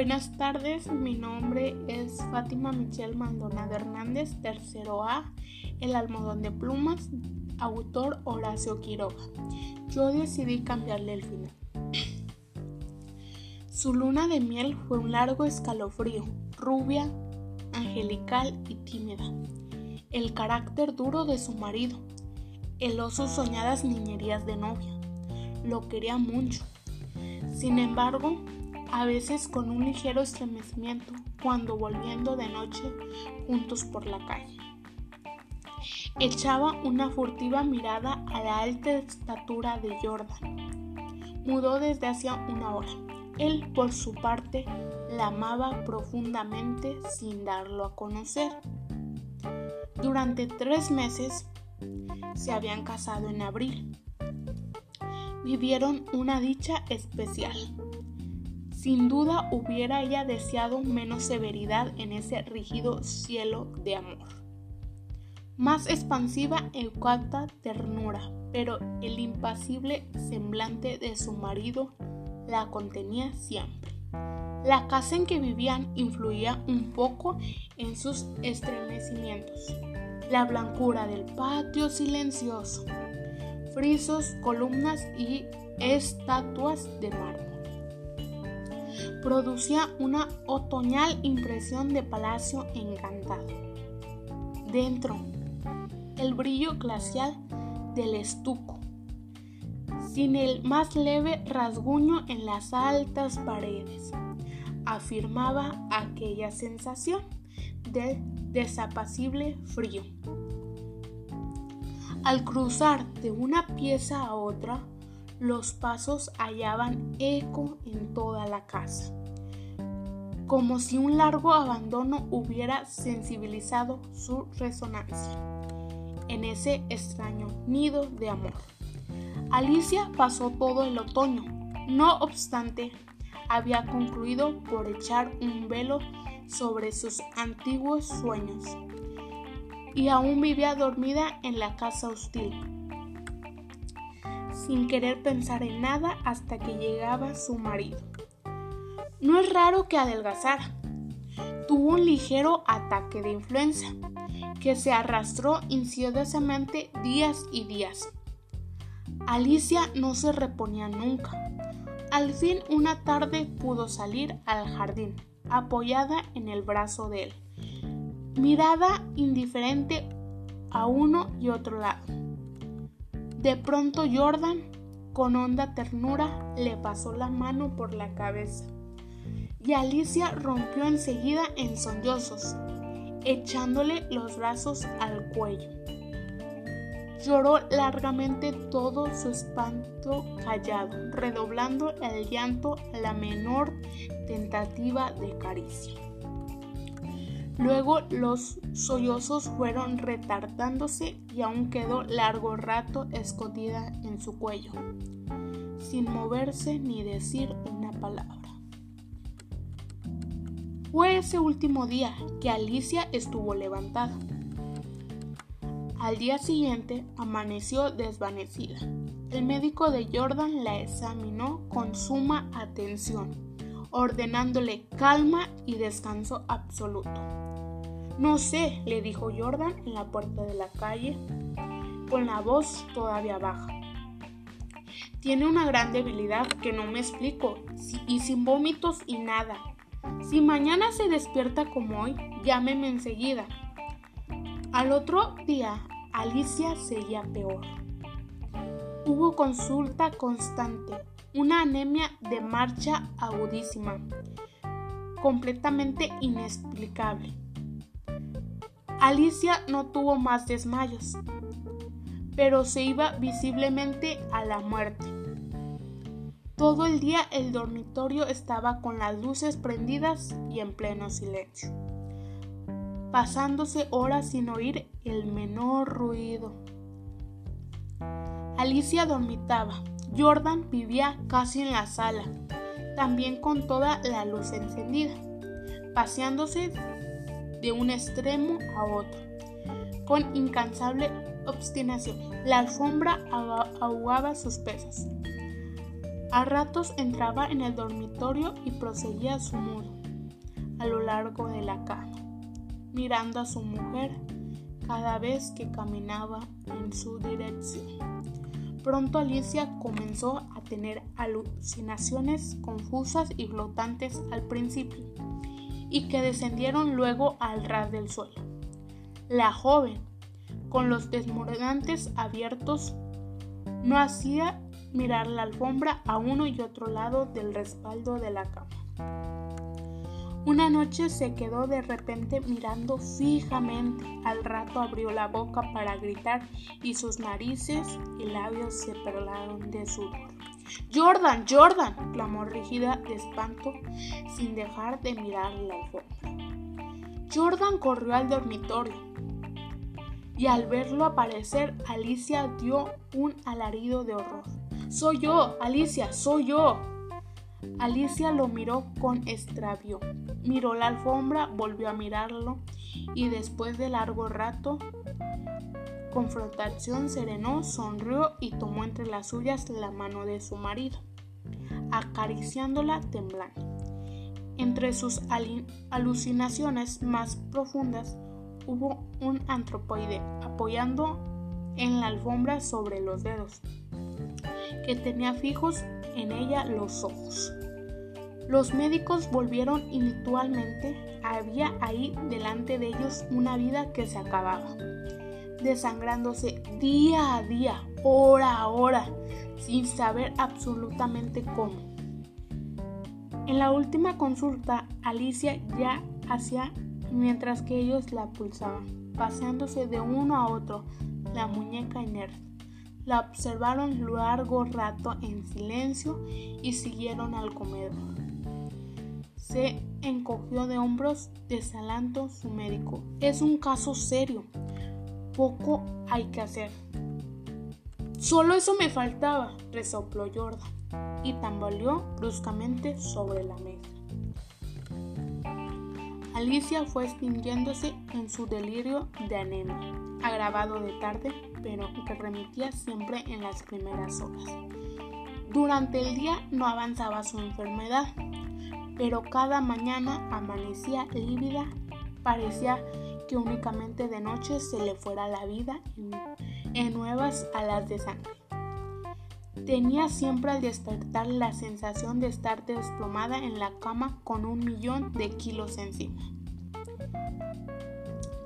Buenas tardes, mi nombre es Fátima Michelle Maldonado Hernández, tercero A, El almohadón de plumas, autor Horacio Quiroga. Yo decidí cambiarle el final. Su luna de miel fue un largo escalofrío, rubia, angelical y tímida. El carácter duro de su marido, el oso soñadas niñerías de novia. Lo quería mucho. Sin embargo, a veces con un ligero estremecimiento cuando volviendo de noche juntos por la calle. Echaba una furtiva mirada a la alta estatura de Jordan. Mudó desde hacía una hora. Él, por su parte, la amaba profundamente sin darlo a conocer. Durante tres meses se habían casado en abril. Vivieron una dicha especial. Sin duda hubiera ella deseado menos severidad en ese rígido cielo de amor. Más expansiva e cuarta ternura, pero el impasible semblante de su marido la contenía siempre. La casa en que vivían influía un poco en sus estremecimientos. La blancura del patio silencioso, frisos, columnas y estatuas de mármol producía una otoñal impresión de palacio encantado. Dentro, el brillo glacial del estuco, sin el más leve rasguño en las altas paredes, afirmaba aquella sensación del desapacible frío. Al cruzar de una pieza a otra, los pasos hallaban eco en toda la casa, como si un largo abandono hubiera sensibilizado su resonancia en ese extraño nido de amor. Alicia pasó todo el otoño, no obstante, había concluido por echar un velo sobre sus antiguos sueños y aún vivía dormida en la casa hostil sin querer pensar en nada hasta que llegaba su marido. No es raro que adelgazara. Tuvo un ligero ataque de influenza que se arrastró insidiosamente días y días. Alicia no se reponía nunca. Al fin una tarde pudo salir al jardín, apoyada en el brazo de él, mirada indiferente a uno y otro lado. De pronto Jordan, con honda ternura, le pasó la mano por la cabeza y Alicia rompió enseguida en sollozos, echándole los brazos al cuello. Lloró largamente todo su espanto callado, redoblando el llanto a la menor tentativa de caricia. Luego los sollozos fueron retardándose y aún quedó largo rato escondida en su cuello, sin moverse ni decir una palabra. Fue ese último día que Alicia estuvo levantada. Al día siguiente amaneció desvanecida. El médico de Jordan la examinó con suma atención, ordenándole calma y descanso absoluto. No sé, le dijo Jordan en la puerta de la calle, con la voz todavía baja. Tiene una gran debilidad que no me explico, y sin vómitos y nada. Si mañana se despierta como hoy, llámeme enseguida. Al otro día, Alicia seguía peor. Hubo consulta constante, una anemia de marcha agudísima, completamente inexplicable. Alicia no tuvo más desmayos, pero se iba visiblemente a la muerte. Todo el día el dormitorio estaba con las luces prendidas y en pleno silencio, pasándose horas sin oír el menor ruido. Alicia dormitaba. Jordan vivía casi en la sala, también con toda la luz encendida, paseándose de un extremo a otro, con incansable obstinación. La alfombra ahogaba sus pesos. A ratos entraba en el dormitorio y proseguía su modo a lo largo de la cama, mirando a su mujer cada vez que caminaba en su dirección. Pronto Alicia comenzó a tener alucinaciones confusas y flotantes al principio y que descendieron luego al ras del suelo. La joven, con los desmoronantes abiertos, no hacía mirar la alfombra a uno y otro lado del respaldo de la cama. Una noche se quedó de repente mirando fijamente, al rato abrió la boca para gritar y sus narices y labios se perlaron de sudor. Jordan, Jordan, clamó rígida de espanto sin dejar de mirar la alfombra. Jordan corrió al dormitorio y al verlo aparecer Alicia dio un alarido de horror. Soy yo, Alicia, soy yo. Alicia lo miró con extravío. Miró la alfombra, volvió a mirarlo y después de largo rato confrontación serenó, sonrió y tomó entre las suyas la mano de su marido, acariciándola temblando. Entre sus alucinaciones más profundas hubo un antropoide apoyando en la alfombra sobre los dedos, que tenía fijos en ella los ojos. Los médicos volvieron initualmente. Había ahí delante de ellos una vida que se acababa, desangrándose día a día, hora a hora, sin saber absolutamente cómo. En la última consulta, Alicia ya hacía mientras que ellos la pulsaban, paseándose de uno a otro, la muñeca inerte. La observaron largo rato en silencio y siguieron al comedor. Se encogió de hombros desalando su médico. Es un caso serio. Poco hay que hacer. Solo eso me faltaba, resopló Jordan y tambaleó bruscamente sobre la mesa. Alicia fue extinguiéndose en su delirio de anemia, agravado de tarde, pero que remitía siempre en las primeras horas. Durante el día no avanzaba su enfermedad, pero cada mañana amanecía lívida, parecía que únicamente de noche se le fuera la vida en, nuevas alas de sangre. Tenía siempre al despertar la sensación de estar desplomada en la cama con un millón de kilos encima.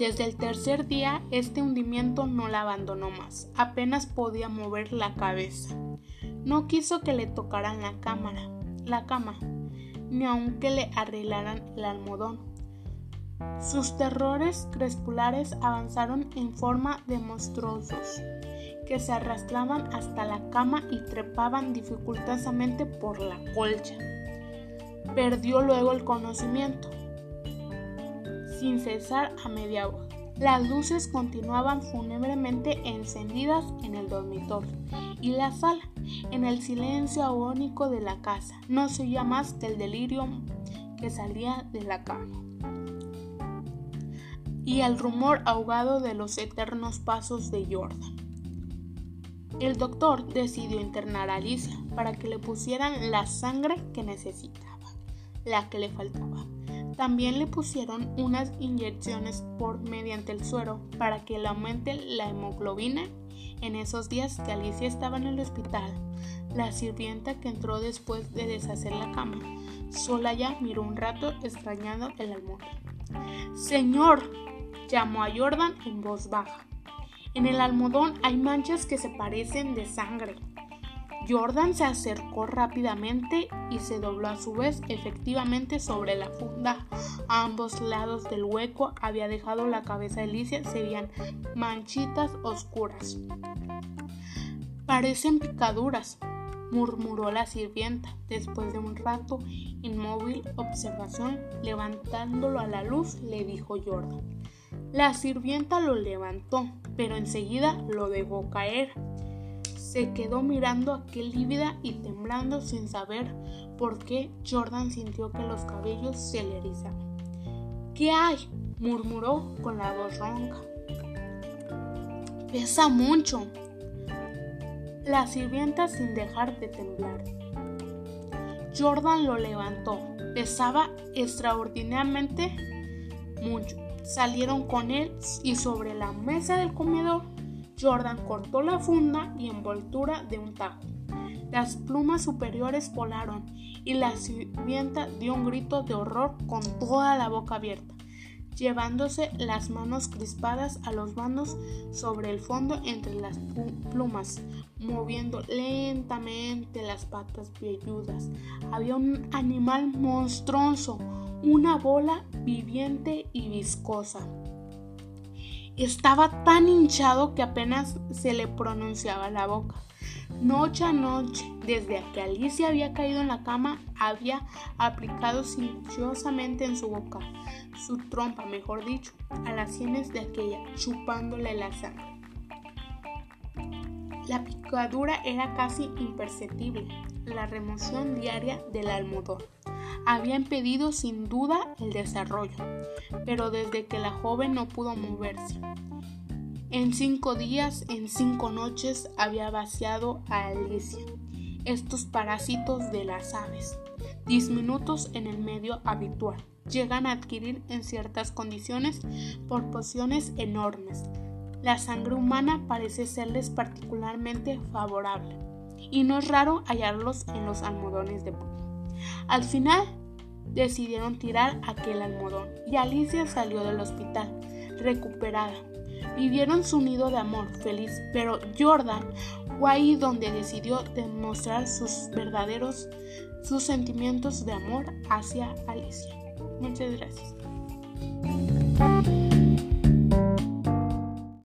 Desde el tercer día este hundimiento no la abandonó más, apenas podía mover la cabeza. No quiso que le tocaran la cámara, la cama, ni aunque le arreglaran el almohadón. Sus terrores crespulares avanzaron en forma de monstruosos que se arrastraban hasta la cama y trepaban dificultosamente por la colcha. Perdió luego el conocimiento, sin cesar a media voz. Las luces continuaban fúnebremente encendidas en el dormitorio y la sala, en el silencio agónico de la casa. No se oía más que el delirio que salía de la cama y el rumor ahogado de los eternos pasos de Jordan. El doctor decidió internar a Alicia para que le pusieran la sangre que necesitaba, la que le faltaba. También le pusieron unas inyecciones por mediante el suero para que le aumente la hemoglobina en esos días que Alicia estaba en el hospital. La sirvienta que entró después de deshacer la cama, sola ya miró un rato extrañando el almohadón. Señor, llamó a Jordan en voz baja. En el almohadón hay manchas que se parecen de sangre. Jordan se acercó rápidamente y se dobló a su vez efectivamente sobre la funda. A ambos lados del hueco había dejado la cabeza de Alicia, se veían manchitas oscuras. Parecen picaduras, murmuró la sirvienta, después de un rato inmóvil observación, levantándolo a la luz, le dijo Jordan. La sirvienta lo levantó, pero enseguida lo dejó caer. Se quedó mirando aquel lívida y temblando sin saber por qué Jordan sintió que los cabellos se le erizaban. ¿Qué hay? murmuró con la voz ronca. Pesa mucho. La sirvienta sin dejar de temblar Jordan lo levantó. Pesaba extraordinariamente mucho. Salieron con él y sobre la mesa del comedor, Jordan cortó la funda y envoltura de un tajo. Las plumas superiores volaron y la sirvienta dio un grito de horror con toda la boca abierta, llevándose las manos crispadas a los bandos sobre el fondo entre las plumas, moviendo lentamente las patas velludas. Había un animal monstruoso, una bola viviente y viscosa. Estaba tan hinchado que apenas se le pronunciaba la boca. Noche a noche, desde que Alicia había caído en la cama, había aplicado silenciosamente en su boca, su trompa, mejor dicho, a las sienes de aquella, chupándole la sangre. La picadura era casi imperceptible. La remoción diaria del almohadón había impedido sin duda el desarrollo, pero desde que la joven no pudo moverse, en cinco días, en cinco noches, había vaciado a Alicia estos parásitos de las aves, disminutos en el medio habitual, llegan a adquirir en ciertas condiciones proporciones enormes. La sangre humana parece serles particularmente favorable, y no es raro hallarlos en los almohadones de. Al final, decidieron tirar aquel almohadón y Alicia salió del hospital, recuperada, Vivieron su nido de amor feliz, pero Jordan fue ahí donde decidió demostrar sus verdaderos sus sentimientos de amor hacia Alicia. Muchas gracias.